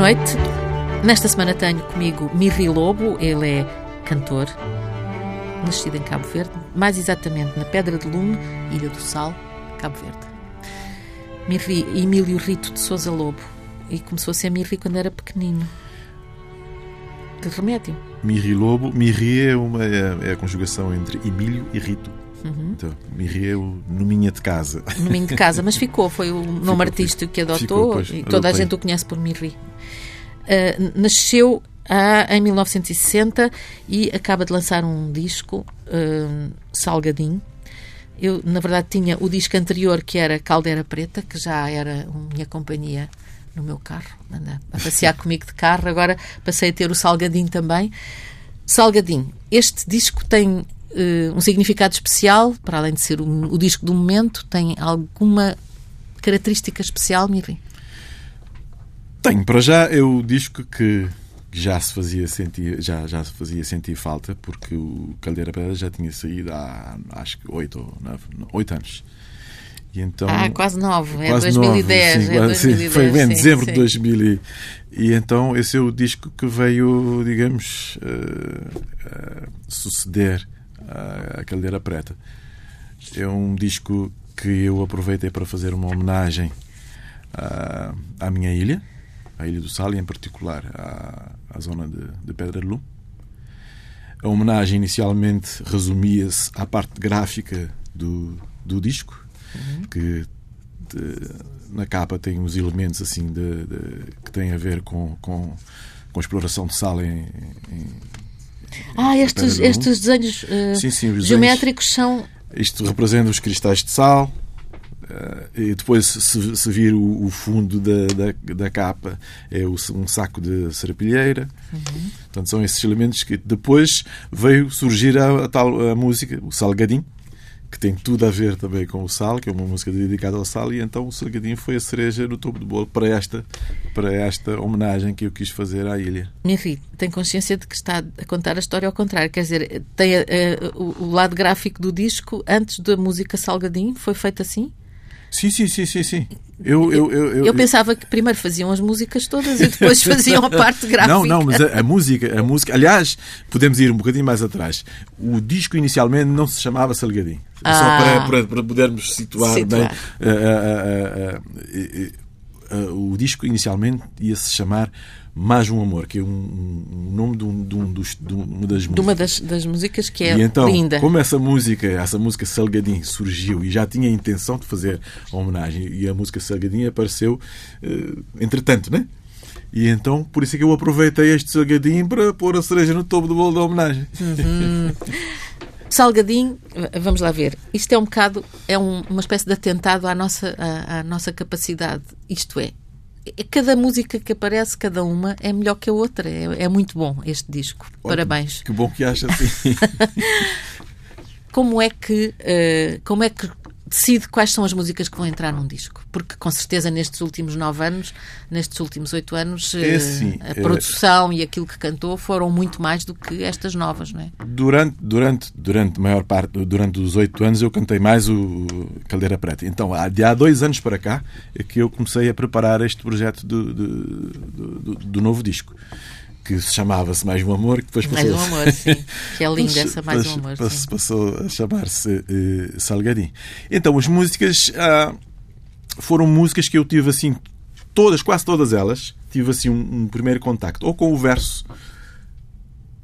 noite. Nesta semana tenho comigo Mirri Lobo, ele é cantor, nascido em Cabo Verde, mais exatamente na Pedra de Lume, Ilha do Sal, Cabo Verde. Mirri Emílio Rito de Souza Lobo, e começou a ser Mirri quando era pequenino. De remédio. Mirri Lobo, Mirri é, uma, é, é a conjugação entre Emílio e Rito. Uhum. Então, Mirri é o nominha de casa. Nominho de casa, mas ficou, foi o nome ficou, artístico que adotou ficou, pois, e toda a gente o conhece por Mirri. Uh, nasceu uh, em 1960 e acaba de lançar um disco, uh, Salgadinho. Eu, na verdade, tinha o disco anterior que era Caldeira Preta, que já era minha companhia no meu carro, anda a passear comigo de carro. Agora passei a ter o Salgadinho também. Salgadinho, este disco tem uh, um significado especial, para além de ser o, o disco do momento, tem alguma característica especial, Miri? Tenho, para já é o disco que já se fazia sentir, já, já se fazia sentir falta, porque o Caldeira Pedra já tinha saído há acho que oito ou nove, oito anos. E então, ah, quase nove, é 2010. Nove, sim, é 2010 foi bem em dezembro sim. de 2000. E, e, então esse é o disco que veio, digamos, uh, uh, suceder à Caldeira Preta. É um disco que eu aproveitei para fazer uma homenagem uh, à minha ilha, à Ilha do Sal, e em particular à, à zona de, de Pedra de Lume. A homenagem inicialmente resumia-se à parte gráfica do, do disco, uhum. que de, na capa tem uns elementos assim de, de, que têm a ver com, com, com exploração de sal em, em ah, estes, estes desenhos uh, sim, sim, geométricos desenhos, são. Isto representa os cristais de sal, e depois, se, se vir o, o fundo da, da, da, capa, é um saco de serapilheira. Uhum. Portanto, são esses elementos que depois veio surgir a, a tal a música, o Salgadinho, que tem tudo a ver também com o sal, que é uma música dedicada ao sal, e então o Salgadinho foi a cereja no topo do bolo para esta, para esta homenagem que eu quis fazer à ilha. Filha tem consciência de que está a contar a história ao contrário, quer dizer, tem uh, o, o lado gráfico do disco antes da música Salgadinho, foi feito assim? Sim, sim, sim, sim, sim. Eu, eu, eu, eu, eu pensava que primeiro faziam as músicas todas e depois faziam a parte gráfica. Não, não, mas a, a, música, a música. Aliás, podemos ir um bocadinho mais atrás. O disco inicialmente não se chamava Salgadinho. Ah. Só para, para, para, podermos situar, situar. bem. Uh, uh, uh, o disco inicialmente ia se chamar mais um Amor, que é um, um nome de, um, de, um dos, de, uma das músicas. De uma das, das músicas que é e então, linda. Como essa música, essa música Salgadinho surgiu e já tinha a intenção de fazer a homenagem, e a música Salgadinho apareceu uh, entretanto, né? E então, por isso é que eu aproveitei este salgadinho para pôr a cereja no topo do bolo da homenagem. Uhum. Salgadinho, vamos lá ver. Isto é um bocado, é um, uma espécie de atentado à nossa, à, à nossa capacidade. Isto é, é, cada música que aparece, cada uma, é melhor que a outra. É, é muito bom este disco. Ótimo. Parabéns. Que bom que acha assim. como é que uh, como é que decide quais são as músicas que vão entrar num disco. Porque, com certeza, nestes últimos nove anos, nestes últimos oito anos, é assim, a produção é... e aquilo que cantou foram muito mais do que estas novas, não é? Durante, durante, durante a maior parte, durante os oito anos, eu cantei mais o Caldeira Preta. Então, há, de há dois anos para cá, é que eu comecei a preparar este projeto do, do, do, do novo disco que se chamava-se Mais um Amor, que depois passou... Mais um Amor, sim. Que é linda essa Mais um Amor. Passou a chamar-se uh, Salgadinho. Então, as músicas uh, foram músicas que eu tive assim, todas, quase todas elas, tive assim um, um primeiro contacto, ou com o verso,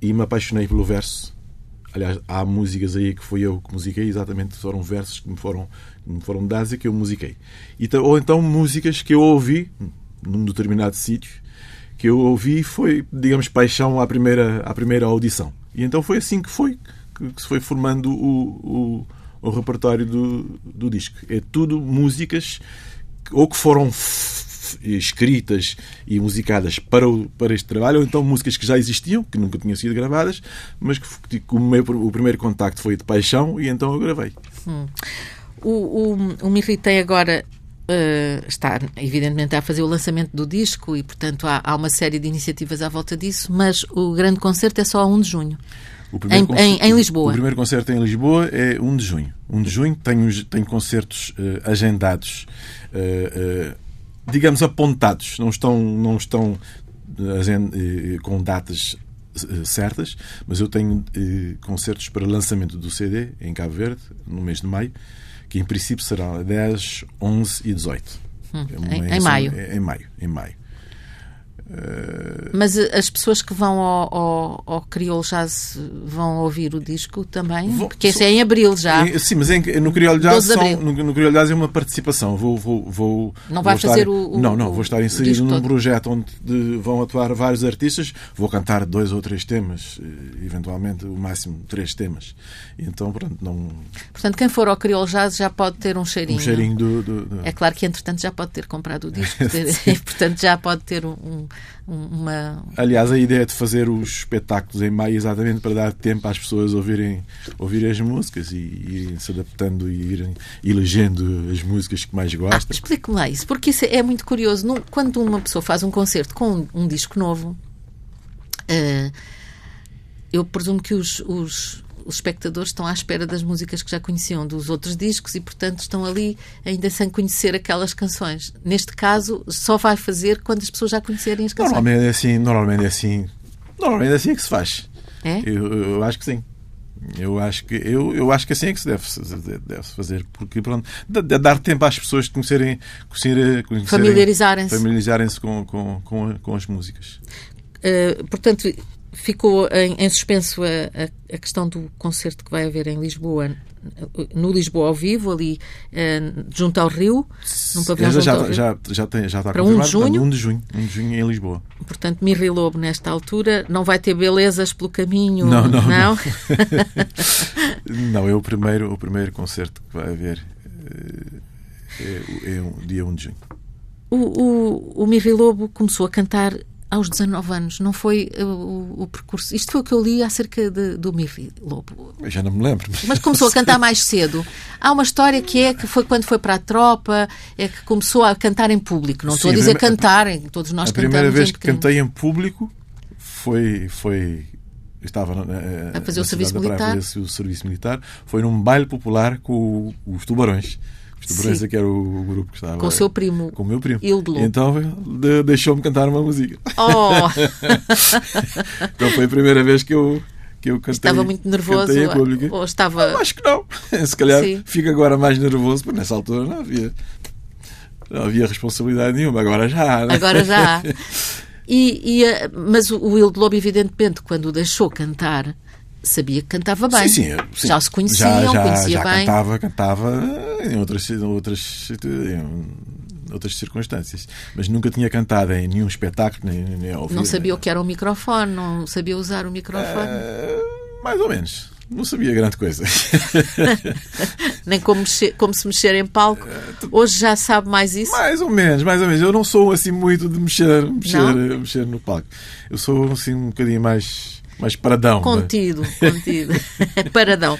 e me apaixonei pelo verso. Aliás, há músicas aí que fui eu que musiquei, exatamente, foram versos que me foram, que me foram dados e que eu musiquei. E, ou então músicas que eu ouvi num determinado sítio que eu ouvi foi, digamos, paixão à primeira, à primeira audição. E então foi assim que foi, que, se foi formando o, o, o repertório do, do disco. É tudo músicas ou que foram escritas e musicadas para, o, para este trabalho, ou então músicas que já existiam, que nunca tinham sido gravadas, mas que, que o, meu, o primeiro contacto foi de paixão e então eu gravei. Hum. O, o, o Mirri tem agora Uh, está, evidentemente, a fazer o lançamento do disco e, portanto, há, há, uma série de iniciativas à volta disso, mas o grande concerto é só a 1 de junho. Em, em, em, Lisboa. O primeiro concerto em Lisboa é 1 de junho. 1 de junho tenho, tenho concertos uh, agendados, uh, digamos, apontados. Não estão, não estão com datas certas, mas eu tenho concertos para lançamento do CD em Cabo Verde, no mês de maio, que em princípio será 10, 11 e 18. Hum, em, em, maio. Em maio, em maio. Mas as pessoas que vão ao, ao, ao Crioulo Jazz vão ouvir o disco também? Vou, Porque esse é em abril já. sim, mas em, no Crioulo Jazz, são, no, no Crioulo Jazz é uma participação. Vou, vou, vou, não vai fazer o, o, Não, não, vou estar inserido num todo. projeto onde de, vão atuar vários artistas. Vou cantar dois ou três temas, eh, eventualmente o máximo três temas. Então, pronto, não. Portanto, quem for ao Crioulo Jazz já pode ter um cheirinho. Um cheirinho do. do, do... É claro que, entretanto, já pode ter comprado o disco. portanto, já pode ter um uma. Aliás, a ideia de fazer os espetáculos em maio exatamente para dar tempo às pessoas ouvirem, ouvirem as músicas e irem se adaptando e irem elegendo as músicas que mais gostam. Ah, Explique-me lá isso, porque isso é muito curioso. Quando uma pessoa faz um concerto com um, disco novo, uh, eu presumo que os, os os espectadores estão à espera das músicas que já conheciam dos outros discos e, portanto, estão ali ainda sem conhecer aquelas canções. Neste caso, só vai fazer quando as pessoas já conhecerem as canções. Normalmente é assim, normalmente é assim. Normalmente é assim que se faz. É? Eu, eu acho que sim. Eu acho que eu, eu acho que assim é que se deve, deve fazer, porque pronto, dar tempo às pessoas de conhecerem, conhecer, conhecerem familiarizarem-se familiarizarem com, com, com, com as músicas. Uh, portanto, ficou em, em suspenso a, a, questão do concerto que vai haver em Lisboa, no Lisboa ao vivo, ali uh, junto ao Rio, num pavilhão já, já, já, já, tem, já está para 1 de junho. 1 de junho, 1 de junho em Lisboa. Portanto, Mirri Lobo, nesta altura, não vai ter belezas pelo caminho? Não, não. Não, não. não é o primeiro, o primeiro concerto que vai haver. É, é, é dia 1 de junho. O, o, o Mirri Lobo começou a cantar aos 19 anos, não foi uh, o, o, percurso. Isto foi o que eu li acerca de, do Mirri Lobo. Eu já não me lembro. Mas começou a cantar mais cedo. Há uma história que é que foi quando foi para a tropa, é que começou a cantar em público. Não Sim, estou a dizer a cantar, todos nós a cantamos. A primeira vez que cantei em público foi. foi estava na, a fazer o serviço militar. Fazer o serviço militar. Foi num baile popular com os tubarões. Segurança, que era o grupo que estava. Com o seu primo. Com o meu primo. Hildo Então deixou-me cantar uma música. Oh! então foi a primeira vez que eu, que eu cantei. Estava muito nervoso? Ou, ou estava... Não, acho que não. Se calhar Sim. fico agora mais nervoso, porque nessa altura não havia, não havia responsabilidade nenhuma. Agora já. Né? Agora já. E, e, eh, mas o Hildo Lobo, evidentemente, quando o deixou cantar, sabia que cantava bem. Sim, sim, sim. Já se conheciam, já, já, conhecia já bem. Cantava, cantava em outras, outras, em outras circunstâncias. Mas nunca tinha cantado em nenhum espetáculo, nem, nem ouvir. Não sabia o que era o microfone, não sabia usar o microfone? Uh, mais ou menos. Não sabia grande coisa. Nem como, mexer, como se mexer em palco. Hoje já sabe mais isso? Mais ou menos, mais ou menos. Eu não sou assim muito de mexer, mexer, mexer no palco. Eu sou assim um bocadinho mais mais paradão. Contido, é? contido. paradão.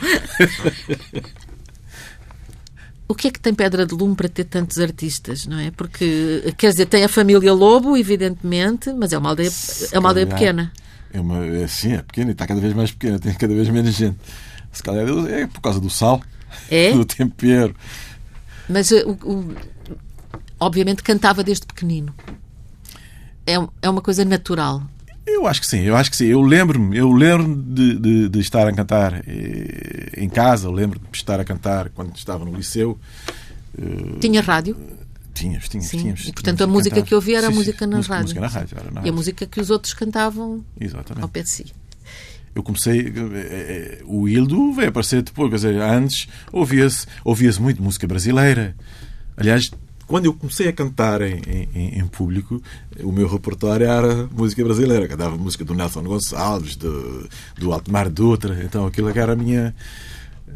O que é que tem Pedra de Lume para ter tantos artistas, não é? Porque, quer dizer, tem a família Lobo, evidentemente, mas é uma aldeia, é uma aldeia pequena. É uma, é, sim, é pequena e está cada vez mais pequena, tem cada vez menos gente. Se calhar é por causa do sal, é? do tempero. Mas, o, o, obviamente, cantava desde pequenino. É, é uma coisa natural. Eu acho que sim, eu acho que sim. Eu lembro-me, eu lembro de, de, de, estar a cantar eh, em casa, eu lembro de estar a cantar quando estava no liceu. Eh, tinha rádio? Tínhamos, tínhamos, sim. tínhamos. E portanto a música que eu ouvia era sim, a música sim. na música, rádio. Música na rádio, na rádio. E a música que os outros cantavam Exatamente. ao pé de si. Eu comecei. Eh, o Hildo veio aparecer depois, quer dizer, antes ouvia-se ouvia muito música brasileira. Aliás, quando eu comecei a cantar em, em, em, público, o meu repertório era música brasileira. Cantava música do Nelson Gonçalves, do, do Altemar Dutra. Então aquilo que era a minha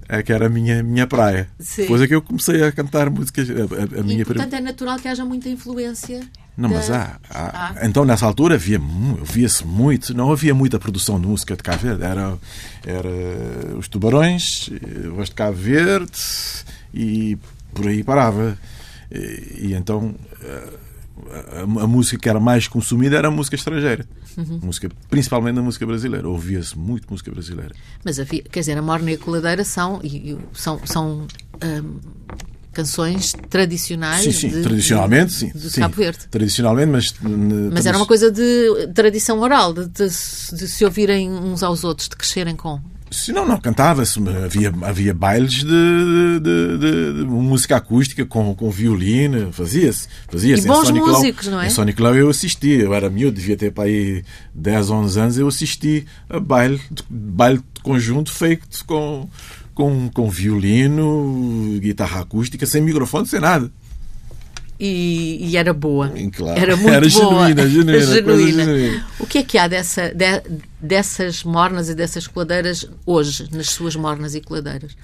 é que era a minha, minha praia. Sim. Depois é que eu comecei a cantar músicas. A, a, a minha e, portanto, é natural que haja muita influência. Não, da... mas há, há. Ah. Então, nessa altura, havia, havia-se muito. Não havia muita produção de música de Cabo Verde. Era, era os Tubarões, os de Cabo Verde e por aí parava. E, e então a, a, música que era mais consumida era a música estrangeira. Uhum. Música, principalmente a música brasileira. Ouvia-se muito música brasileira. Mas havia, quer dizer, a Morna e a Coladeira são, são, são um, canções tradicionais. Sim, sim, de, tradicionalmente, sim. De sim, Cabo Verde. Tradicionalmente, mas. Mas era uma coisa de tradição oral, de, de, de se ouvirem uns aos outros, de crescerem com. Se não, não cantava-se. Havia, havia bailes de, de, de, de, música acústica com, com violino, fazia-se. Fazia e bons músicos, não é? Em Sonic Clau eu assisti, eu era miúdo, devia ter para aí 10, 11 anos, eu assisti a baile, baile de conjunto feito com, com, com violino, guitarra acústica, sem microfone, sem nada. E, e, era boa. Claro. Era muito era boa. Genuína, genuína, genuína. genuína. O que é que há dessa, de, dessas mornas e dessas coladeiras hoje, nas suas mornas e coladeiras?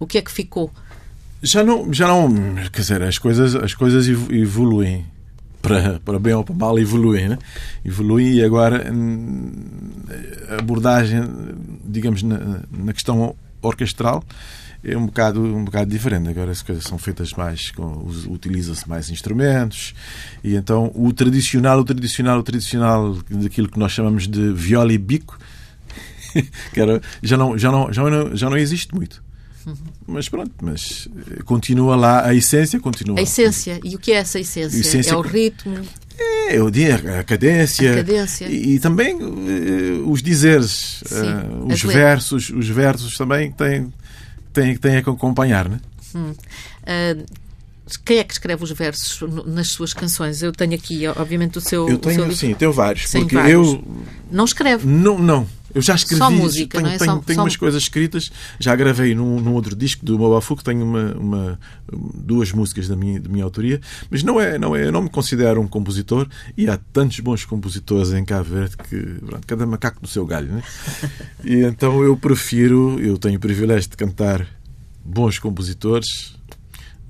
O que é que ficou? Já não, já não quer dizer, as coisas, as coisas evoluem. Para, para bem ou para mal, evoluem. Né? Evoluem e agora a abordagem, digamos, na, na questão orquestral é um bocado, um bocado diferente. Agora as coisas são feitas mais, utiliza-se mais instrumentos e então o tradicional, o tradicional, o tradicional daquilo que nós chamamos de viola e bico que era, já, não, já, não, já, não, já não existe muito. Mas pronto, mas continua lá, a essência continua. A essência. E o que é essa essência? essência é o ritmo? É, o dia, a cadência. A cadência. E, e também uh, os dizeres, uh, os versos, os versos também têm, tem, tem que acompanhar, né? Hum. Uh, quem é que escreve os versos nas suas canções? Eu tenho aqui, obviamente, o seu. Eu tenho, o seu sim, tenho vários. Sim, porque vários. eu. Não escreve? Não, não. Eu já escrevi. Só música, tenho, não é? tenho, só, tenho só... umas coisas escritas. Já gravei num, num outro disco do Mobafu que tenho uma, uma, duas músicas da minha, da minha autoria. Mas não é, não é. Eu não me considero um compositor e há tantos bons compositores em Cabo Verde que. Pronto, cada macaco no seu galho, né? e então eu prefiro. Eu tenho o privilégio de cantar bons compositores.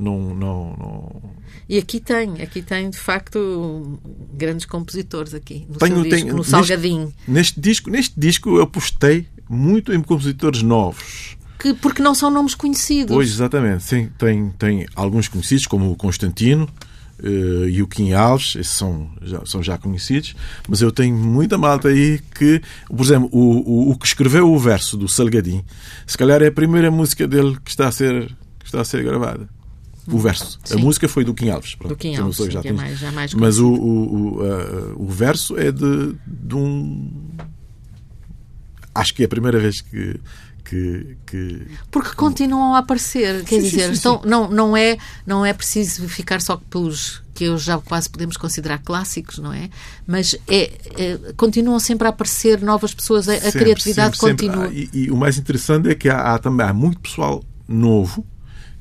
Não, não, não... E aqui tem, aqui tem de facto grandes compositores aqui no, tenho, disco, tenho, no Salgadinho. Neste, neste, disco, neste disco eu postei muito em compositores novos. Que, porque não são nomes conhecidos. Pois, exatamente. Sim, tem, tem alguns conhecidos, como o Constantino uh, e o Kim Alves, esses são já, são já conhecidos, mas eu tenho muita malta aí que, por exemplo, o, o, o que escreveu o verso do Salgadinho, se calhar é a primeira música dele que está a ser, que está a ser gravada. O verso. Sim. A música foi do Kim Alves. Pronto, do Kim Alves, sim, já é mais, já mais Mas o, o, o, uh, o verso é de, de um. Acho que é a primeira vez que, que, que, porque continuam a aparecer quer sim, dizer sim, sim, então não não é não é preciso ficar só pelos que eu já quase podemos considerar clássicos não é mas é, é continuam sempre a aparecer novas pessoas a, a criatividade sempre, continua sempre. E, e, o mais interessante é que há, há, também há muito pessoal novo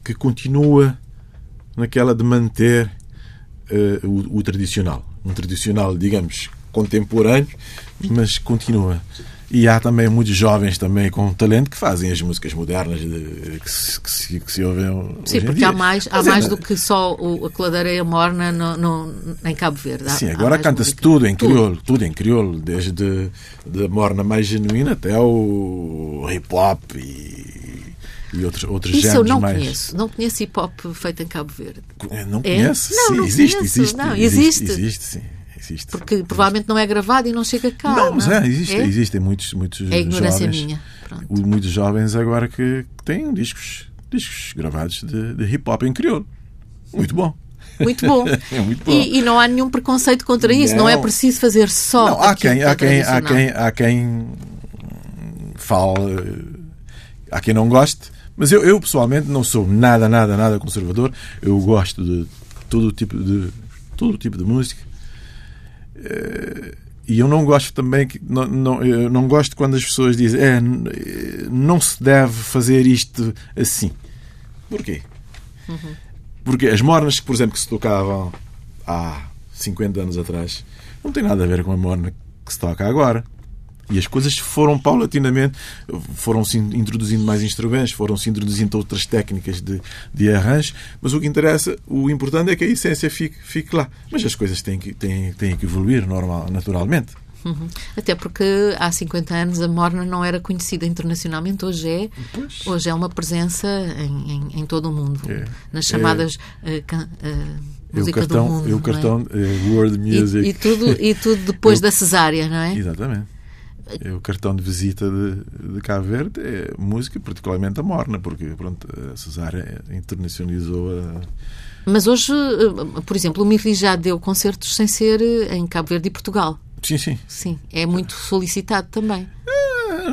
que continua naquela de manter uh, o, o tradicional um tradicional digamos contemporâneo mas continua e há também muitos jovens também com talento que fazem as músicas modernas de, que, se, que, se, que se ouvem Sim, porque há mais, há mais do que só o, a coladeira e a morna no, no, em Cabo Verde. Há, Sim, agora canta-se tudo em crioulo, tudo. tudo em crioulo, desde a morna mais genuína até o hip hop e, e outros, outros Isso géneros eu não mais... conheço. Não conheço hip hop feito em Cabo Verde. Não É? conhece? Não, sim, não existe, conheço. existe, Não, existe, existe. existe, sim. Existe. Porque provavelmente não é gravado e não chega cá. Não, mas não? é, existe, É? existem muitos, muitos É ignorância jovens, minha. Pronto. muitos jovens agora que, que têm discos, discos gravados de, de hip hop em crioulo. Muito bom. Muito bom. É muito bom. E, e não há nenhum preconceito contra isso. Não, é Não. preciso fazer só. Não, há quem, que é há quem, há quem, há quem fale, há quem não goste, mas eu, eu pessoalmente não sou nada, nada, nada conservador. Eu gosto de todo o tipo de todo o tipo de música. Eh, E eu não gosto também que não, não, eu não gosto quando as pessoas dizem é, eh, não se deve fazer isto assim. Porquê? Porque as mornas, por exemplo, que se tocavam há 50 anos atrás, não tem nada a ver com a morna que se toca agora. E as coisas foram paulatinamente, foram-se introduzindo mais instrumentos, foram-se introduzindo outras técnicas de, de arranjo, mas o que interessa, o importante é que a essência fique, fique lá. Mas as coisas têm que, têm, têm que evoluir normal, naturalmente. Uhum. Até porque há 50 anos a Morna não era conhecida internacionalmente, hoje é, Pois. hoje é uma presença em, em, em todo o mundo. É. Nas chamadas eh, can- eh, É o música cartão, do mundo. é o não é? cartão eh, World Music. E, e tudo, e tudo depois Eu- da cesárea, não é? Exatamente. É o cartão de visita de, de Cabo Verde é música, particularmente a morna, porque pronto, a Cesária internacionalizou a. Mas hoje, eh, por exemplo, o Mirri já deu concertos sem ser eh, em Cabo Verde e Portugal. Sim, sim. Sim, é muito solicitado também.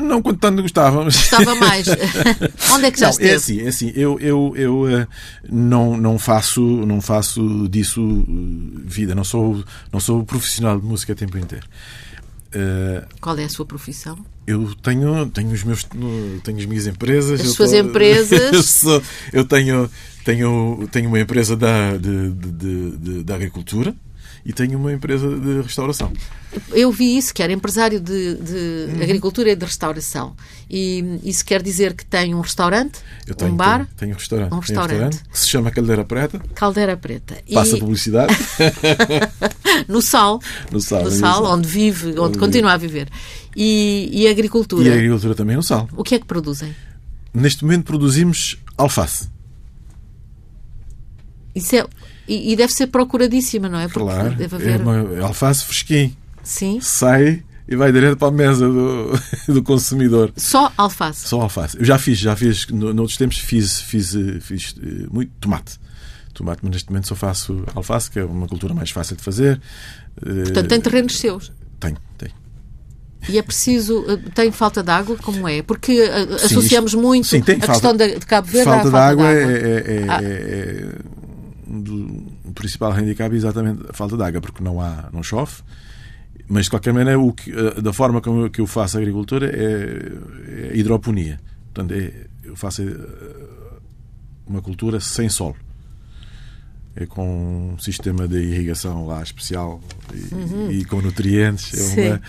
Não quanto tanto gostava. Mas... Gostava mais. Onde é que já não, esteve? É assim, é assim. Eu, eu, eu não, não, faço, não faço disso vida. Não sou, não sou profissional de música a tempo inteiro. Uh, Qual é a sua profissão? Eu tenho, tenho, os meus, tenho as minhas empresas. As suas tô, empresas? Eu, sou, eu tenho, tenho, tenho uma empresa da, de, de, de, de agricultura e tenho uma empresa de restauração. Eu vi isso, que era empresário de, de uhum. agricultura e de restauração. E isso quer dizer que tem um restaurante, tenho, um bar? Tenho, tenho um restaurante. Um restaurante. Um restaurante que se chama Caldeira Preta. Caldeira Preta. Passa e... publicidade. no Sal. No Sal. No Sal, onde vive, onde, onde continua a viver. E, e agricultura. E a agricultura também no Sal. O que é que produzem? Neste momento produzimos alface. Isso é e, e, deve ser procuradíssima, não é? Porque claro. Deve haver... É uma alface fresquinho. Sim. Sai e vai direto para a mesa do, do consumidor. Só alface? Só alface. Eu já fiz, já fiz, no, noutros tempos fiz, fiz, eh, fiz eh, muito tomate. Tomate, mas neste momento só faço alface, que é uma cultura mais fácil de fazer. Portanto, tem terrenos seus? Tenho, tenho. E é preciso. Tem falta de água? Como é? Porque sim, associamos muito sim, a falta, questão de Cabo Verde falta à falta de água. De água. É, é, é, ah. Do, o principal handicap é exatamente a falta de água, porque não há, não chove. Mas de qualquer maneira, o que, da forma como eu, que eu faço a agricultura é, é hidroponia. Portanto, é, eu faço eh, uma cultura sem solo. É com um sistema de irrigação lá especial e, uhum. e com nutrientes. É uma,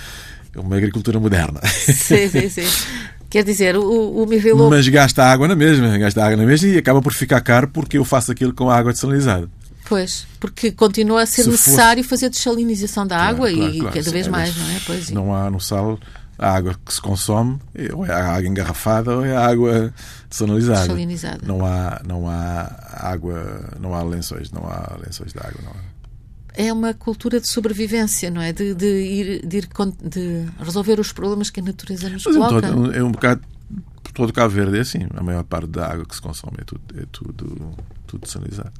é uma agricultura moderna. Sim, sim, sim. Quer dizer, o, o Mirrelo... Mas gasta água na mesma, gasta água na mesma e acaba por ficar caro porque eu faço aquilo com água desalinizada. Pois, porque continua a ser Se necessário fosse... fazer desalinização da claro, água claro, e claro, cada vez é, mais, não é? Pois, não há no sal a água que se consome, ou é a água engarrafada ou é a água desalinizada. desalinizada. Não há, não há água, não há lençóis, não há lençóis de água, não há é uma cultura de sobrevivência, não é? De, de ir, de, ir, de resolver os problemas que a natureza nos Mas coloca. Todo, é um bocado. Todo Cabo Verde é assim. A maior parte da água que se consome é tudo, é tudo, tudo sanizado.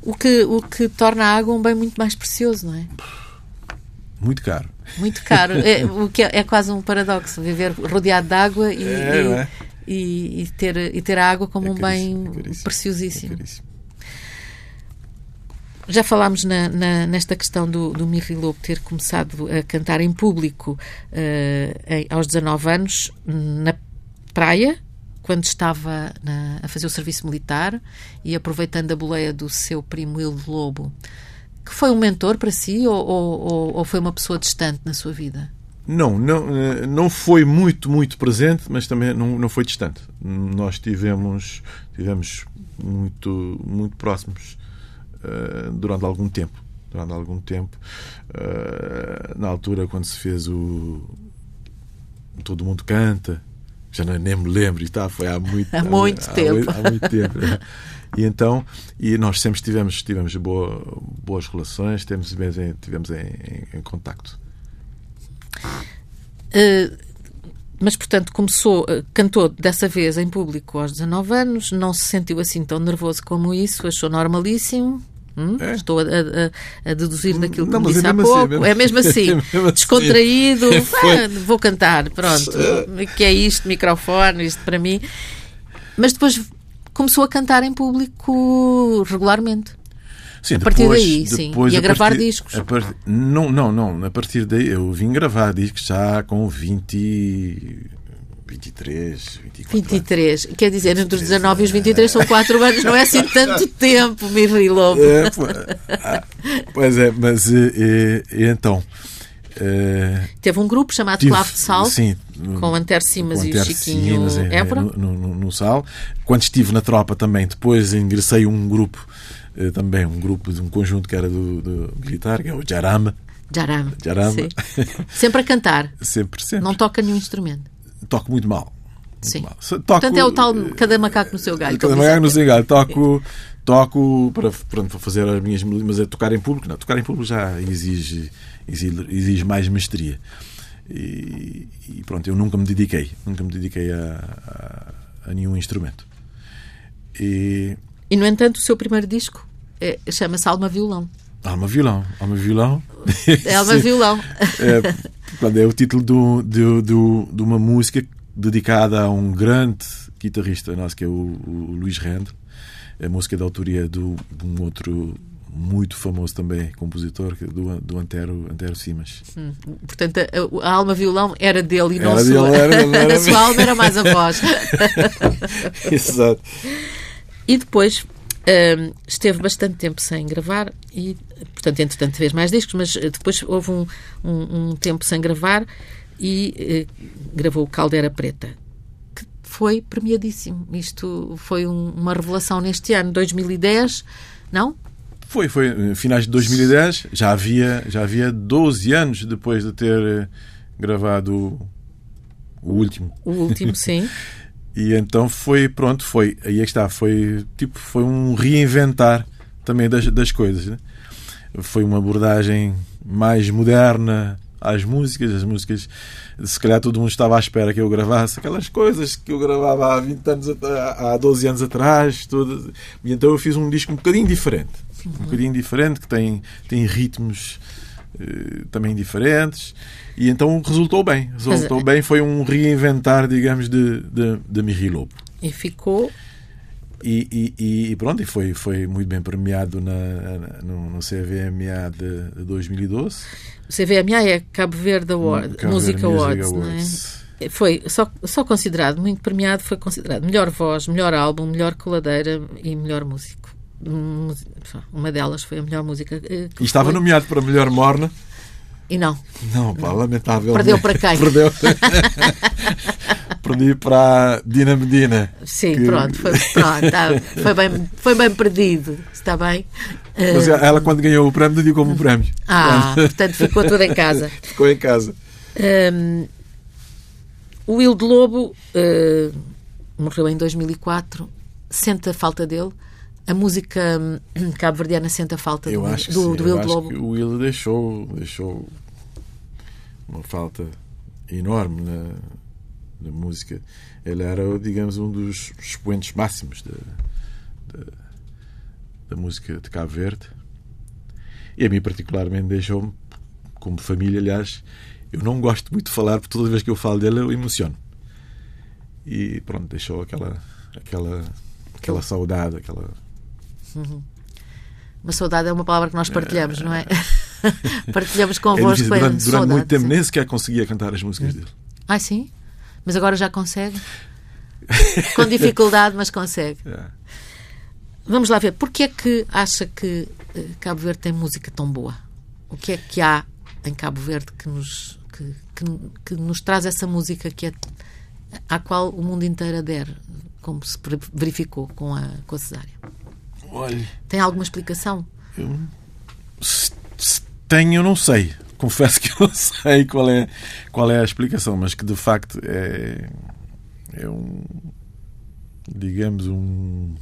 O que, o que torna a água um bem muito mais precioso, não é? Muito caro. Muito caro. É, o que é, é, quase um paradoxo, viver rodeado de água e, é, e, é? e, e, ter, e ter a água como é um bem é preciosíssimo. Já falámos na, na, nesta questão do, do Mirri Lobo ter começado a cantar em público uh, em, aos 19 anos na praia, quando estava na, a fazer o serviço militar e aproveitando a boleia do seu primo Hildo Lobo. Que foi um mentor para si ou, ou, ou foi uma pessoa distante na sua vida? Não, não, eh, não foi muito, muito presente, mas também não, não foi distante. Nós tivemos, tivemos muito, muito próximos durante algum tempo. Durante algum tempo, uh, na altura, quando se fez o Todo Mundo Canta, já não, nem me lembro, está, foi há muito, há muito há, tempo. Há, há muito tempo. Né? E então, e nós sempre tivemos, tivemos boa, boas relações, tivemos, tivemos em, em, em contacto. Uh, mas, portanto, começou, cantou dessa vez em público aos 19 anos, não se sentiu assim tão nervoso como isso, achou normalíssimo, Hum? É. Estou a, a, a, deduzir daquilo que não, me disse é há assim, pouco. Assim, é mesmo assim, é mesmo descontraído. Ah, vou cantar, pronto. que é isto, microfone, isto para mim. Mas depois começou a cantar em público regularmente. Sim, a partir depois, daí, sim. e a, a gravar partir, discos. Part... Não, não, não. A partir daí eu vim gravar discos já com 20 23, 24 23. Anos. Quer dizer, entre os 19 e os 23 são 4 anos, não é assim tanto tempo, Mirri Lobo. É, pois é, mas e, e, então. Uh, Teve um grupo chamado tive, Clavo de Sal, sim, com Anter Simas e o Chiquinho Simas, é, Évora. No, no, no, Sal. Quando estive na tropa também, depois ingressei um grupo, uh, também um grupo de um conjunto que era do, do militar, que é o Jarama. Jarama. Jarama. Sempre a cantar. Sempre, sempre. Não toca nenhum instrumento toco muito mal. Muito Sim. Mal. Toco, Portanto, é o tal cada macaco no seu galho. Cada macaco no seu galho. Toco, toco para, para fazer as minhas mas é tocar em público. Não, tocar em público já exige, exige, exige mais mestria. E, e, pronto, eu nunca me dediquei, nunca me dediquei a, a, a nenhum instrumento. E, e, no entanto, o seu primeiro disco é, chama-se Alma Violão. Alma Violão, Alma Violão. É Alma Violão. é, é o título do, do, do, de uma música dedicada a um grande guitarrista nosso, que é o, o Luís Rende. É a música da autoria do, de um outro muito famoso também compositor do, do Antero, Antero Simas. Hum, portanto, a, a, alma violão era dele e não era sua. Dele, era, era, era a sua alma era mais a voz. Exato. E depois um, esteve bastante tempo sem gravar e, portanto, entretanto fez mais discos, mas depois houve um, um, um tempo sem gravar e uh, gravou Caldeira Preta, que foi premiadíssimo. Isto foi uma revelação neste ano, 2010, não? Foi, foi eh, finais de 2010, já havia, já havia 12 anos depois de ter eh, gravado o último. O último, sim. e então foi, pronto, foi, aí é está, foi tipo, foi um reinventar também das, das coisas. Né? Foi uma abordagem mais moderna às músicas, as músicas, se calhar todo mundo estava à espera que eu gravasse aquelas coisas que eu gravava há 20 anos, há 12 anos atrás, todas. e então eu fiz um disco um bocadinho diferente um bocadinho diferente, que tem, tem ritmos uh, também diferentes. E então resultou bem. Resultou Mas, bem. Foi um reinventar, digamos, de, de, de Miri Lobo. E ficou e, e, e, pronto, e foi, foi muito bem premiado na, no, no CVMA de, de 2012. O CVMA é Cabo Verde Award, Cabo Music Verde Awards, Music Awards. Não é? Foi só, só considerado, muito premiado, foi considerado melhor voz, melhor álbum, melhor coladeira e melhor músico uma delas foi a melhor música. E estava foi... nomeado para melhor morna. E não. Não, pá, lamentável. Perdeu para quem? Perdeu. Perdi para Dina Medina. Sim, que... pronto, foi, pronto tá, foi, bem, foi bem perdido. Está bem? Mas ela, quando ganhou o prémio, dedicou-me o prémio. Ah, portanto ficou tudo em casa. ficou em casa. Um, o Will de Lobo uh, morreu em 2004. Sente a falta dele? A música hum, cabo-verdiana sente a falta eu do, acho do, sim. do Will eu Lobo? o Will deixou, deixou uma falta enorme na, na, música. Ele era, digamos, um dos expoentes máximos da, da, da música de Cabo Verde. E a mim, particularmente, deixou-me, como família, aliás, eu não gosto muito de falar, porque toda vez que eu falo dele eu emociono. E pronto, deixou aquela, aquela, aquela saudade, aquela Uhum. Uma saudade é uma palavra que nós partilhamos, não é? partilhamos convosco. É durante, durante muito tempo sim. nem sequer conseguia cantar as músicas dele. Ah, sim? Mas agora já consegue? Com dificuldade, mas consegue. É. Vamos lá ver. Porquê é que acha que eh, Cabo Verde tem música tão boa? O que é que há em Cabo Verde que nos, que, que, que nos traz essa música que é, à qual o mundo inteiro adere, como se verificou com a, com a cesárea? Olha, Tem alguma explicação? Eu, se, se tenho, eu não sei. Confesso que eu não sei qual é, qual é a explicação, mas que de facto é, é um, digamos, um,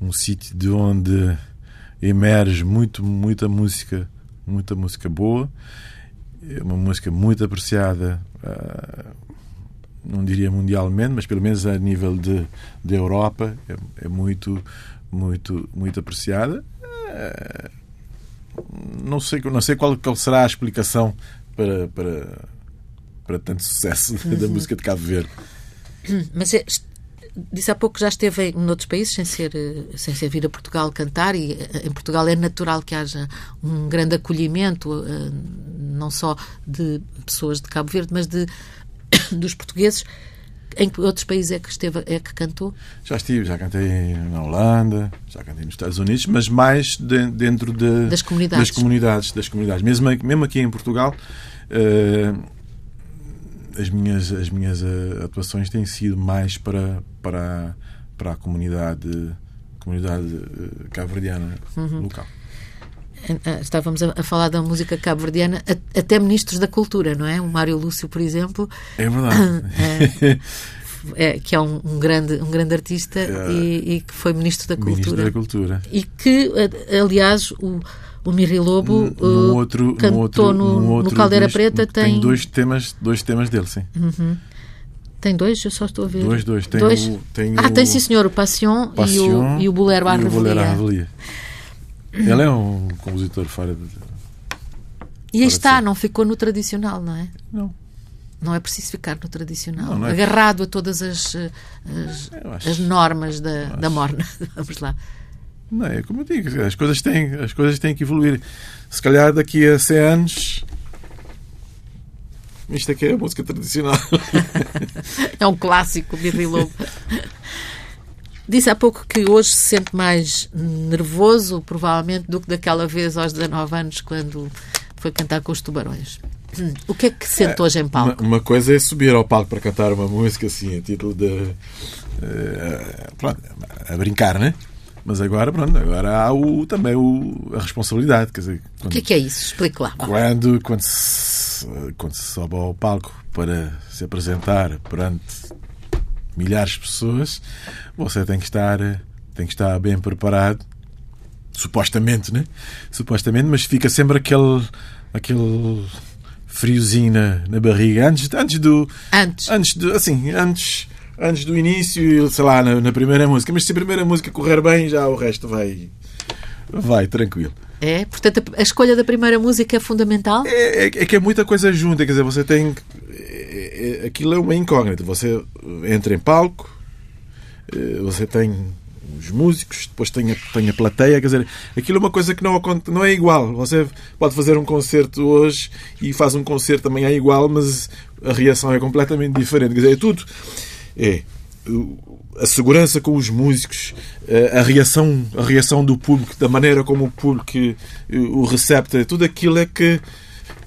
um sítio de onde emerge muito, muita música, muita música boa, é uma música muito apreciada, uh, não diria mundialmente, mas pelo menos a nível de, de Europa, é, é muito muito, muito apreciada. Eh, não sei, não sei qual, qual será a explicação para, para, para tanto sucesso uhum. da música de Cabo Verde. Mas é, disse há pouco que já esteve em outros países sem ser, eh, sem ser vir a Portugal cantar e eh, em Portugal é natural que haja um grande acolhimento não só de pessoas de Cabo Verde, mas de dos portugueses em que outros países é que esteve, é que cantou? Já estive, já cantei na Holanda, já cantei nos Estados Unidos, mas mais de, dentro de, das comunidades. Das comunidades, das comunidades. Mesmo, mesmo aqui em Portugal, uh, as minhas, as minhas uh, atuações têm sido mais para, para, para a comunidade, comunidade uh, cabo-verdiana uhum. local. Estávamos a, falar da música cabo-verdiana, até ministros da cultura, não é? O Mário Lúcio, por exemplo. É verdade. é, é, que é um, um, grande, um grande artista é, e, e, que foi ministro da Cultura. Ministro da Cultura. E que, aliás, o, o Mirri Lobo no outro, cantou no, outro, no, no Caldeira disco, Preta. Tem... tem dois temas, dois temas dele, sim. Uhum. Tem dois? Eu só estou a ver. Dois, dois. Tem dois. O, tem ah, o... tem sim, senhor. O Passion, Passion e, o, e o Bolero à Revelia. Ele é um compositor fora de. E aí está, não ficou no tradicional, não é? Não. Não é preciso ficar no tradicional, não, não é agarrado a todas as, as, as normas da, da morna. Vamos lá. Não, é como eu digo, as coisas, têm, as coisas têm que evoluir. Se calhar daqui a 100 anos isto aqui é a música tradicional. é um clássico, Birri Lobo. Disse há pouco que hoje se sente mais nervoso, provavelmente, do que daquela vez aos 19 anos, quando foi cantar com os tubarões. O que é que sente é, hoje em palco? Uma, uma, coisa é subir ao palco para cantar uma música assim, a título de. Uh, pronto, a brincar, né? Mas agora, pronto, agora há o, também o, a responsabilidade. Quer dizer, quando, o que é, que é isso? Explique lá. Quando, quando, se, quando se sobe ao palco para se apresentar perante milhares de pessoas, você tem que estar, tem que estar bem preparado. Supostamente, né? Supostamente, mas fica sempre aquele, aquele friozinho na, na barriga antes, antes do. Antes. Antes do. Assim, antes antes do início, sei lá, na, na, primeira música. Mas se a primeira música correr bem, já o resto vai, vai tranquilo. É, portanto, a escolha da primeira música é fundamental? É, é, é que é muita coisa junta, quer dizer, você tem. É, é, aquilo é uma incógnita. Você entra em palco, eh, você tem os músicos, depois tem a, tem a plateia, quer dizer, aquilo é uma coisa que não, não é igual. Você pode fazer um concerto hoje e faz um concerto também é igual, mas a reação é completamente diferente. Quer dizer, é tudo é a segurança com os músicos, a reação, a reação do público, da maneira como o público o recepta, tudo aquilo é que,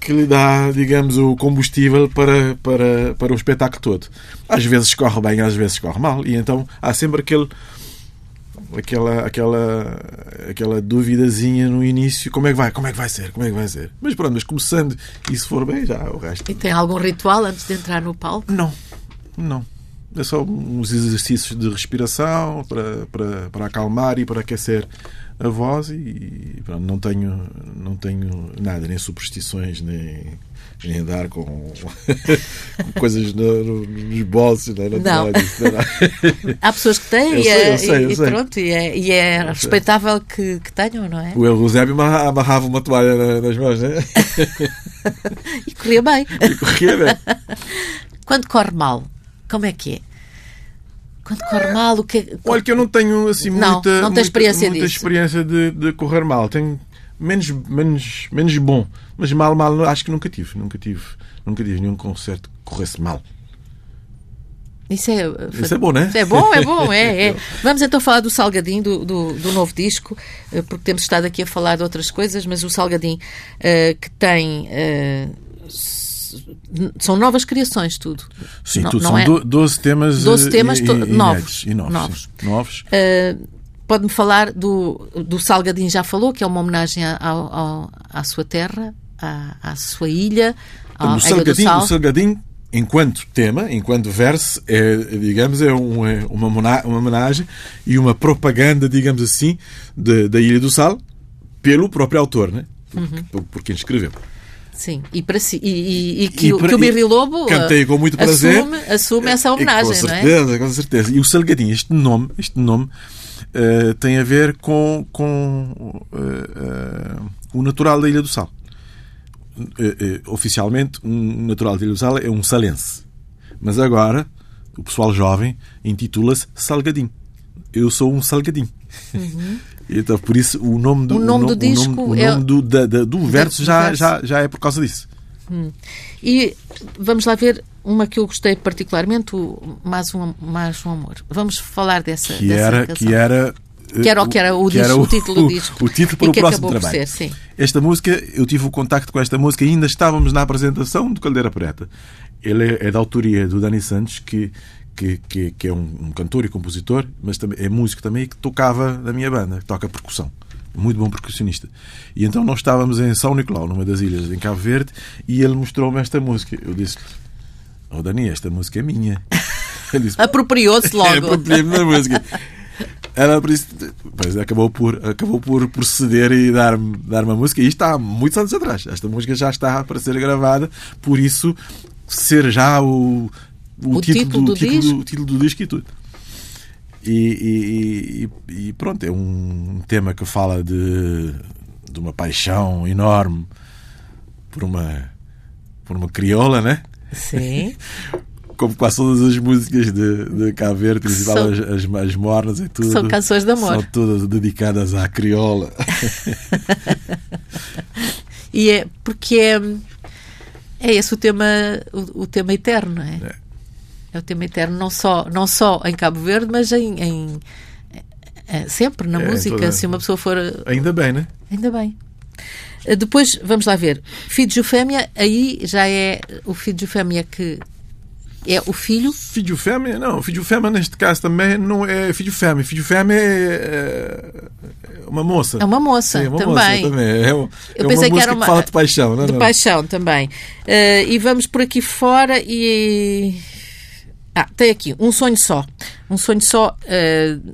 que lhe dá, digamos, o combustível para, para, para o espetáculo todo. Às vezes corre bem, às vezes corre mal, e então há sempre aquele aquela aquela aquela duvidazinha no início como é que vai como é que vai ser como é que vai ser? Mas pronto mas começando e se for bem já o resto. E tem algum ritual antes de entrar no palco? Não não. É só uns exercícios de respiração para, para, para acalmar e para aquecer a voz e pronto, não tenho não tenho nada nem superstições nem nem andar com, com coisas no, no, nos bolsos não, não, não. Disso, não, há pessoas que têm e, é, sei, e, pronto e é, e é respeitável que, que, tenham não é o Eusébio amarrava uma toalha nas mãos né? e corria bem e corria bem quando corre mal como é que é? Quando corre mal, o que é... Olha que eu não tenho assim não, muita, não muita, experiência, muita experiência de, de, correr mal. Tenho menos, menos, menos bom. Mas mal, mal, acho que nunca tive. Nunca tive, nunca tive nenhum concerto que corresse mal. Isso é, Isso é bom, né? Isso é bom, é bom, é, é. Vamos então falar do Salgadinho, do, do, do, novo disco, eh, porque temos estado aqui a falar de outras coisas, mas o Salgadinho uh, que tem. Uh, são novas criações, tudo. Sim, não, tudo. Não são é... 12 temas, 12 temas e, e, novos. E novos. novos. novos. Uh, Pode-me falar do, do Salgadinho, já falou, que é uma homenagem ao, ao, à sua terra, à, à sua ilha, à, o Salgadinho, o Salgadinho enquanto tema, enquanto verso, é, digamos, é, um, é uma, uma homenagem e uma propaganda, digamos assim, de, da Ilha do Sal pelo próprio autor, né? uhum. por, por quem escreveu. Sim, e, para si, e, e, e que, e para, que o Birri Lobo cantei com muito prazer, assume, assume essa homenagem, com certeza, não é? Com certeza. E o Salgadinho, este nome, este nome uh, tem a ver com, com uh, uh, o natural da Ilha do Sal. oficialmente, um natural da Ilha do Sal é um salense. Mas agora, o pessoal jovem intitula-se Salgadinho. Eu sou um Salgadinho. Uhum. Então, por isso, o nome do, o nome do disco o nome, o nome é... do, da, da, do verso, já, verso. Já, já é por causa disso. Hum. E vamos lá ver uma que eu gostei particularmente, o Mais um, Mais um Amor. Vamos falar dessa, que dessa era, canção. Que era que era o que era o, que disco, era o, o título do disco. O, título para o próximo trabalho. Ser, Esta música, eu tive o contacto com esta música ainda estávamos na apresentação do Caldeira Preta. Ele é, é da autoria do Dani Santos, que, que, que, que é um, um, cantor e compositor, mas também é músico também que tocava na minha banda, que toca percussão. Muito bom percussionista. E então nós estávamos em São Nicolau, numa das ilhas, em Cabo Verde, e ele mostrou-me esta música. Eu disse Oh Dani, esta música é minha. Apropriou-se logo. Apropriei-me da música. ela por isso, pois, acabou, por, acabou por proceder e dar-me dar a música. E isto está muitos anos atrás. Esta música já está para ser gravada, por isso ser já o, o, o título, título, do, título, disco? Do, título do disco e tudo. E, e, e, pronto, é um tema que fala de, de uma paixão enorme por uma, por uma crioula, né? Sim. Como quase todas as músicas de, de Cabo Verde, principalmente as, as, as mornas e tudo. São canções de amor. São todas dedicadas à crioula. e é porque é, é esse o tema, o, o tema eterno, não é? é? É o tema eterno, não só, não só em Cabo Verde, mas em, em é, sempre na é, música. Toda... Se uma pessoa for. Ainda bem, né? Ainda bem. Eh, depois, vamos lá ver. Eufémia, aí já é o Eufémia que é o filho? Filho fêmea? Não, filho fêmea neste caso também não é filho fêmea. Filho fêmea é, é uma moça. É uma moça, Sim, é uma também. Moça também. É, é Eu pensei que era uma. Que fala de paixão, não é? De paixão também. Uh, e vamos por aqui fora e. Ah, tem aqui, um sonho só. Um sonho só uh,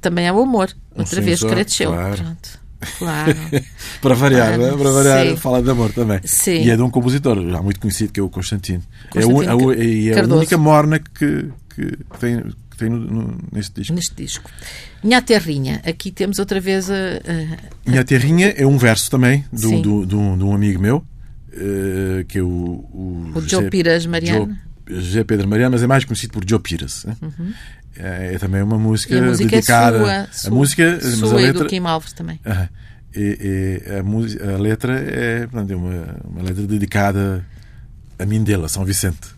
também é o amor. Outra um vez, cresceu. Claro. Pronto. Claro. para variar, ah, né? para variar, sim. fala de amor também. Sim. E é de um compositor já muito conhecido, que é o Constantino. Constantino é, o, é, é a única morna que, que tem, que tem no, no, neste disco. Neste disco. Minha Terrinha, aqui temos outra vez a. a... Minha Terrinha é um verso também do, do, do, de um amigo meu, uh, que é o. O, o Joe Piras Mariano. José Pedro Mariano, mas é mais conhecido por Joe Piras. Né? Uhum. É, é, também uma música, música é dedicada. É sua, a música, sua mas a letra, do Kim Alves também. Uh, e, e a, música, a, letra é, portanto, é uma, uma letra dedicada a mim dela, São Vicente.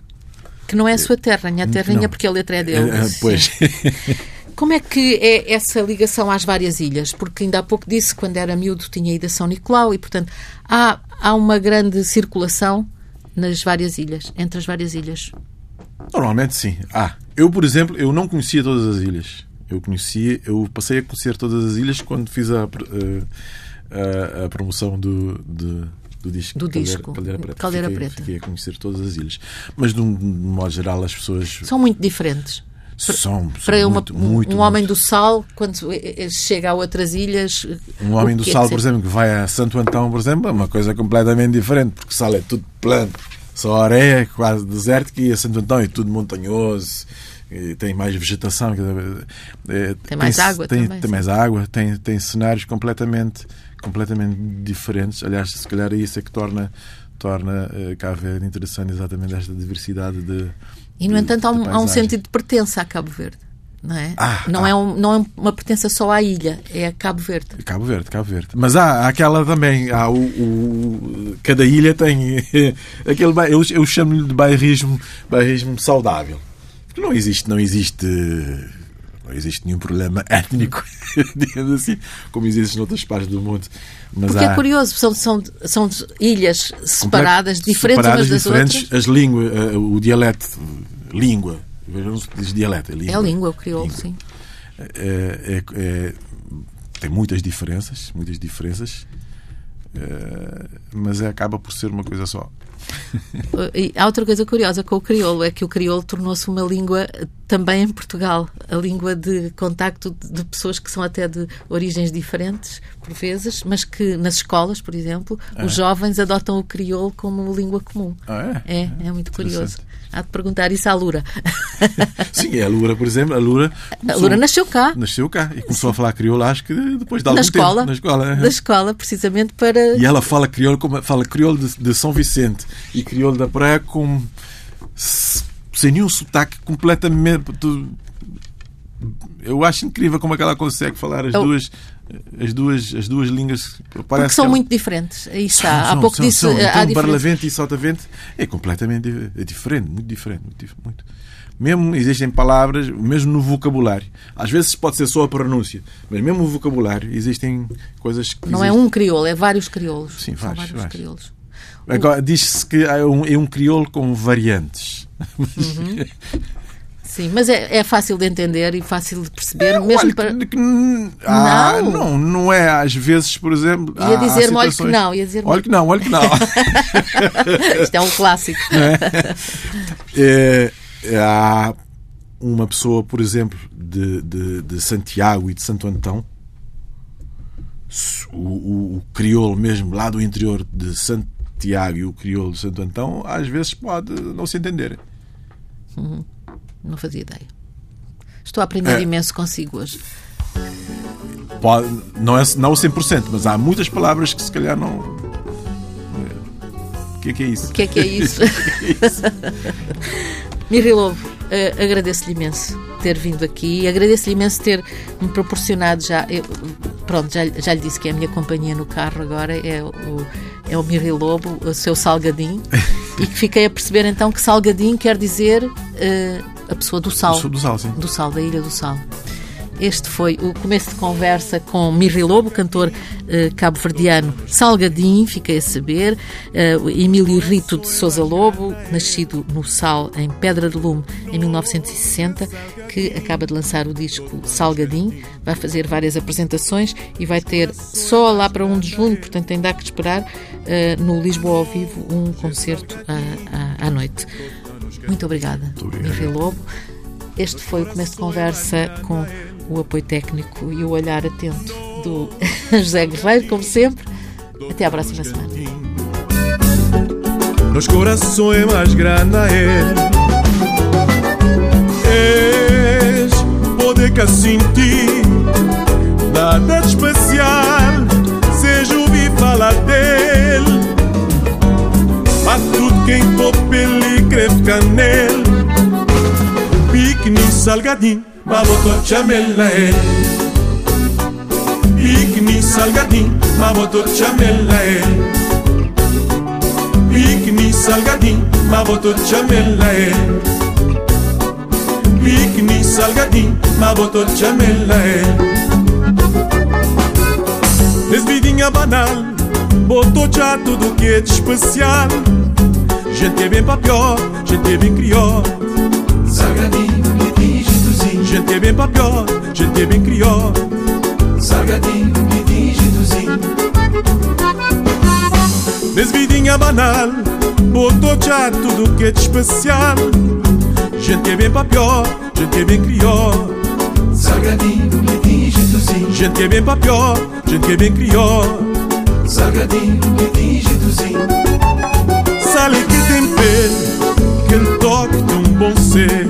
Que não é a sua terra, a terrinha, não. porque a letra é dele. É, pois. Como é que é essa ligação às várias ilhas? Porque ainda há pouco disse, quando era miúdo, tinha ido a São Nicolau e, portanto, há, há uma grande circulação nas várias ilhas, entre as várias ilhas. Normalmente sim. Ah, eu, por exemplo, eu não conhecia todas as ilhas. Eu conhecia, eu passei a conhecer todas as ilhas quando fiz a, a, a promoção do, de, do disco. Do Caldeira, disco. Caldeira Preta. Caldeira fiquei, Preta. Fiquei a conhecer todas as ilhas. Mas, de um, de um modo geral, as pessoas. São muito diferentes. São, são para uma, muito, um muito, homem muito. do sal, quando chega a outras ilhas. Um homem do sal, por exemplo, que vai a Santo Antão, por exemplo, é uma coisa completamente diferente, porque sal é tudo plano só areia, quase desértica, e a Santo Antão é tudo montanhoso, tem mais vegetação. É, tem mais tem, água tem, também. Tem mais água, tem, tem cenários completamente, completamente diferentes. Aliás, se calhar isso é que torna, torna uh, Cabo Verde interessante exatamente esta diversidade de. E, no de, entanto, há um, há um sentido de pertença a Cabo Verde não é? Ah, não, ah. É um, não é uma pertença só à ilha, é Cabo Verde. Cabo Verde, Cabo Verde. Mas há, há aquela também, há o, o, cada ilha tem aquele eu, eu chamo-lhe de bairrismo, bairrismo saudável. Porque não existe, não existe não existe nenhum problema étnico, digamos assim, como existe noutras partes do mundo. Mas Porque é há... é curioso, são, são, são ilhas separadas, diferentes separadas, umas das diferentes, outras. As línguas, eh, o dialeto, língua, Vejam se diz dialeto. É língua. É língua, o crioulo, sim. É, é, é, tem muitas diferenças, muitas diferenças, é, mas acaba por ser uma coisa só. E há outra coisa curiosa com o crioulo, é que o crioulo tornou-se uma língua também em Portugal, a língua de contacto de pessoas que são até de origens diferentes, por vezes, mas que nas escolas, por exemplo, os jovens adotam o crioulo como língua comum. Ah, é? É, é muito curioso. Há de perguntar isso à Lura. Sim, é a Lura, por exemplo. A Lura, começou, a Lura nasceu cá. Nasceu cá e começou Sim. a falar crioulo, acho que depois de algum na escola, tempo. Na escola. Na escola, precisamente para... E ela fala crioulo, como, fala crioulo de, de São Vicente e crioulo da praia com... sem nenhum sotaque completamente... Eu acho incrível como é que ela consegue falar as duas as duas, as duas línguas Porque são muito diferentes. Aí está. São, Há pouco são, disse. São. Então, diferença... Barlavento e Saltavente é completamente é diferente, muito diferente. Muito, Mesmo existem palavras, mesmo no vocabulário. Às vezes pode ser só a pronúncia, mas mesmo no vocabulário existem coisas que. Não existem... é um crioulo, é vários crioulos. Sim, vários, vários, vários. crioulos. Agora, diz-se que é um, é um crioulo com variantes. Uhum. Sim, mas é, é fácil de entender e fácil de perceber, é, mesmo olha, para. Que, que, ah, não. não, não é às vezes, por exemplo. Ia dizer-me, olha que não, ia dizer olha que não, olha que não. Isto é um clássico. É, é, há, uma pessoa, por exemplo, de, de, de Santiago e de Santo Antão, o, o, o crioulo mesmo lá do interior de Santiago e o crioulo de Santo Antão, às vezes pode não se entender. Uhum. Não fazia ideia. Estou a aprender é. imenso consigo hoje. Pode, não é não 100%, mas há muitas palavras que se calhar não. O que é que é isso? O que é que é isso? Miri Lobo, uh, agradeço-lhe imenso ter vindo aqui e agradeço-lhe imenso ter me proporcionado já. Eu, pronto, já, já lhe disse que é a minha companhia no carro agora, é o, é o Miri Lobo, o seu salgadinho, e que fiquei a perceber então que salgadinho quer dizer uh, a pessoa do sal. do sal, sim. Do sal, da Ilha do Sal. Este foi o começo de conversa com Mirri Lobo, cantor eh, cabo-verdiano salgadinho, fiquei a saber. Eh, Emílio Rito de Souza Lobo, nascido no Sal, em Pedra de Lume, em 1960, que acaba de lançar o disco Salgadinho. Vai fazer várias apresentações e vai ter só lá para 1 de junho, portanto ainda há que esperar, eh, no Lisboa ao vivo, um concerto à, à, à noite. Muito obrigada, Mirri Lobo. Este foi o começo de conversa com o apoio técnico e o olhar atento do José Guerreiro, como sempre. Até à próxima semana. Nos corações mais grande é És poder que sentir Nada de especial Seja ouvir falar dele tudo quem topa ele creve canel Pique salgadinho maboto chamela e Picni salgadin maboto chamela e Picni salgadin maboto chamela e Picni salgadin maboto chamela e Desvidinha banal Botou já tudo que é de especial Gente bem pra pior, gente bem crió Salgadinho Gente é bem papió, gente bem crió Salgadinho, midinho, gituzinho Desvidinha banal Botou já tudo que é de especial. Gente bem papió, gente bem crió Salgadinho, midinho, gituzinho Gente bem papió, gente bem crió Salgadinho, midinho, gituzinho Sale que tem pelo Que ele toque de um bom ser.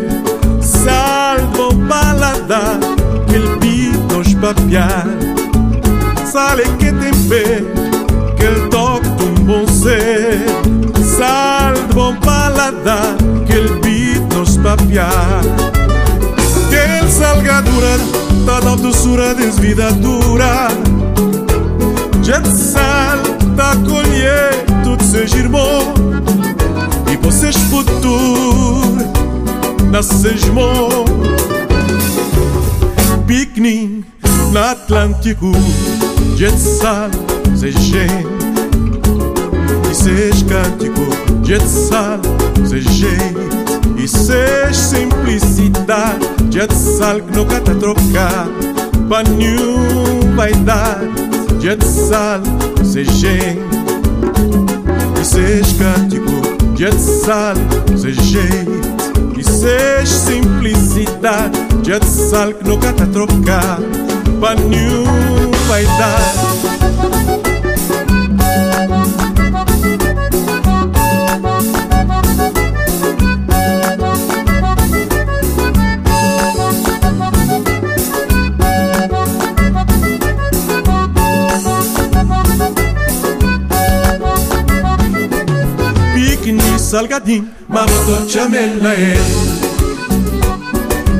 Salvo paladar que el nos papiar. Sale que tem pé que el toque um bom ser. Salvo paladar que el nos papiar. Que el salga durar toda doçura desvida dura. Jet sal da colher tudo seja irmão e vocês futuro na Sesmo Piquenique no Atlântico Jet sal, gente E seis cântico Jet sal, gente E seis simplicidade Jet sal que nunca tá trocar Pra nenhum dar Jet sal, gente E seis cântico Jet sal, gente seja simplicidade de sal que nunca tá trocar Pra nenhum vai dar salgadin maboto chamelae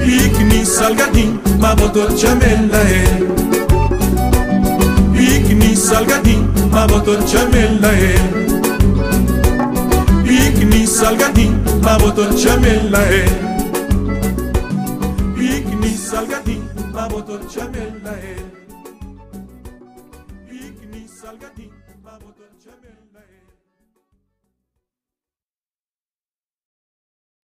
bikini salgadin maboto chamelae bikini salgadin maboto chamelae bikini salgadin maboto chamelae